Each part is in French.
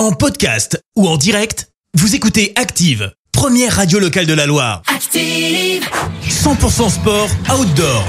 En podcast ou en direct, vous écoutez Active, première radio locale de la Loire. Active. 100% sport outdoor.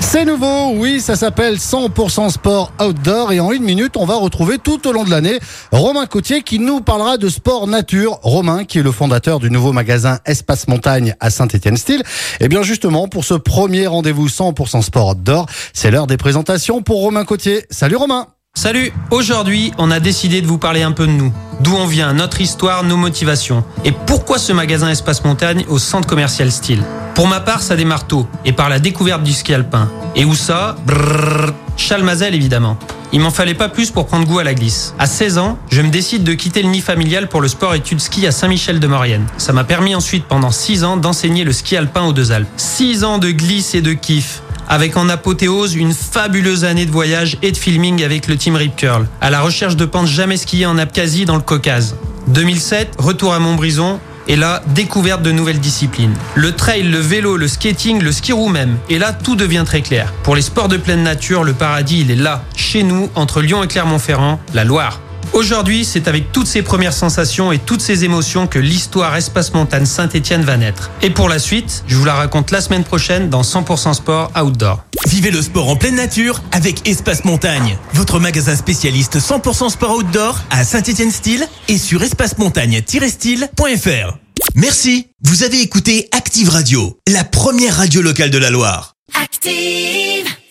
C'est nouveau, oui, ça s'appelle 100% sport outdoor et en une minute, on va retrouver tout au long de l'année Romain Coutier qui nous parlera de sport nature. Romain qui est le fondateur du nouveau magasin Espace Montagne à Saint-Étienne-Style. Et bien justement, pour ce premier rendez-vous 100% sport outdoor, c'est l'heure des présentations pour Romain Coutier. Salut Romain Salut, aujourd'hui on a décidé de vous parler un peu de nous, d'où on vient, notre histoire, nos motivations, et pourquoi ce magasin Espace Montagne au centre commercial Style? Pour ma part, ça démarre tôt, et par la découverte du ski alpin. Et où ça? Brrr, Chalmazel évidemment. Il m'en fallait pas plus pour prendre goût à la glisse. À 16 ans, je me décide de quitter le nid familial pour le sport études ski à Saint-Michel-de-Maurienne. Ça m'a permis ensuite pendant 6 ans d'enseigner le ski alpin aux Deux Alpes. 6 ans de glisse et de kiff avec en apothéose une fabuleuse année de voyage et de filming avec le team Rip Curl, à la recherche de pentes jamais skiées en Abkhazie dans le Caucase. 2007, retour à Montbrison, et là, découverte de nouvelles disciplines. Le trail, le vélo, le skating, le ski roue même. Et là, tout devient très clair. Pour les sports de pleine nature, le paradis, il est là, chez nous, entre Lyon et Clermont-Ferrand, la Loire. Aujourd'hui, c'est avec toutes ces premières sensations et toutes ces émotions que l'histoire Espace Montagne Saint-Étienne va naître. Et pour la suite, je vous la raconte la semaine prochaine dans 100% Sport Outdoor. Vivez le sport en pleine nature avec Espace Montagne, votre magasin spécialiste 100% sport outdoor à Saint-Étienne-Style et sur espacemontagne-style.fr. Merci, vous avez écouté Active Radio, la première radio locale de la Loire. Active.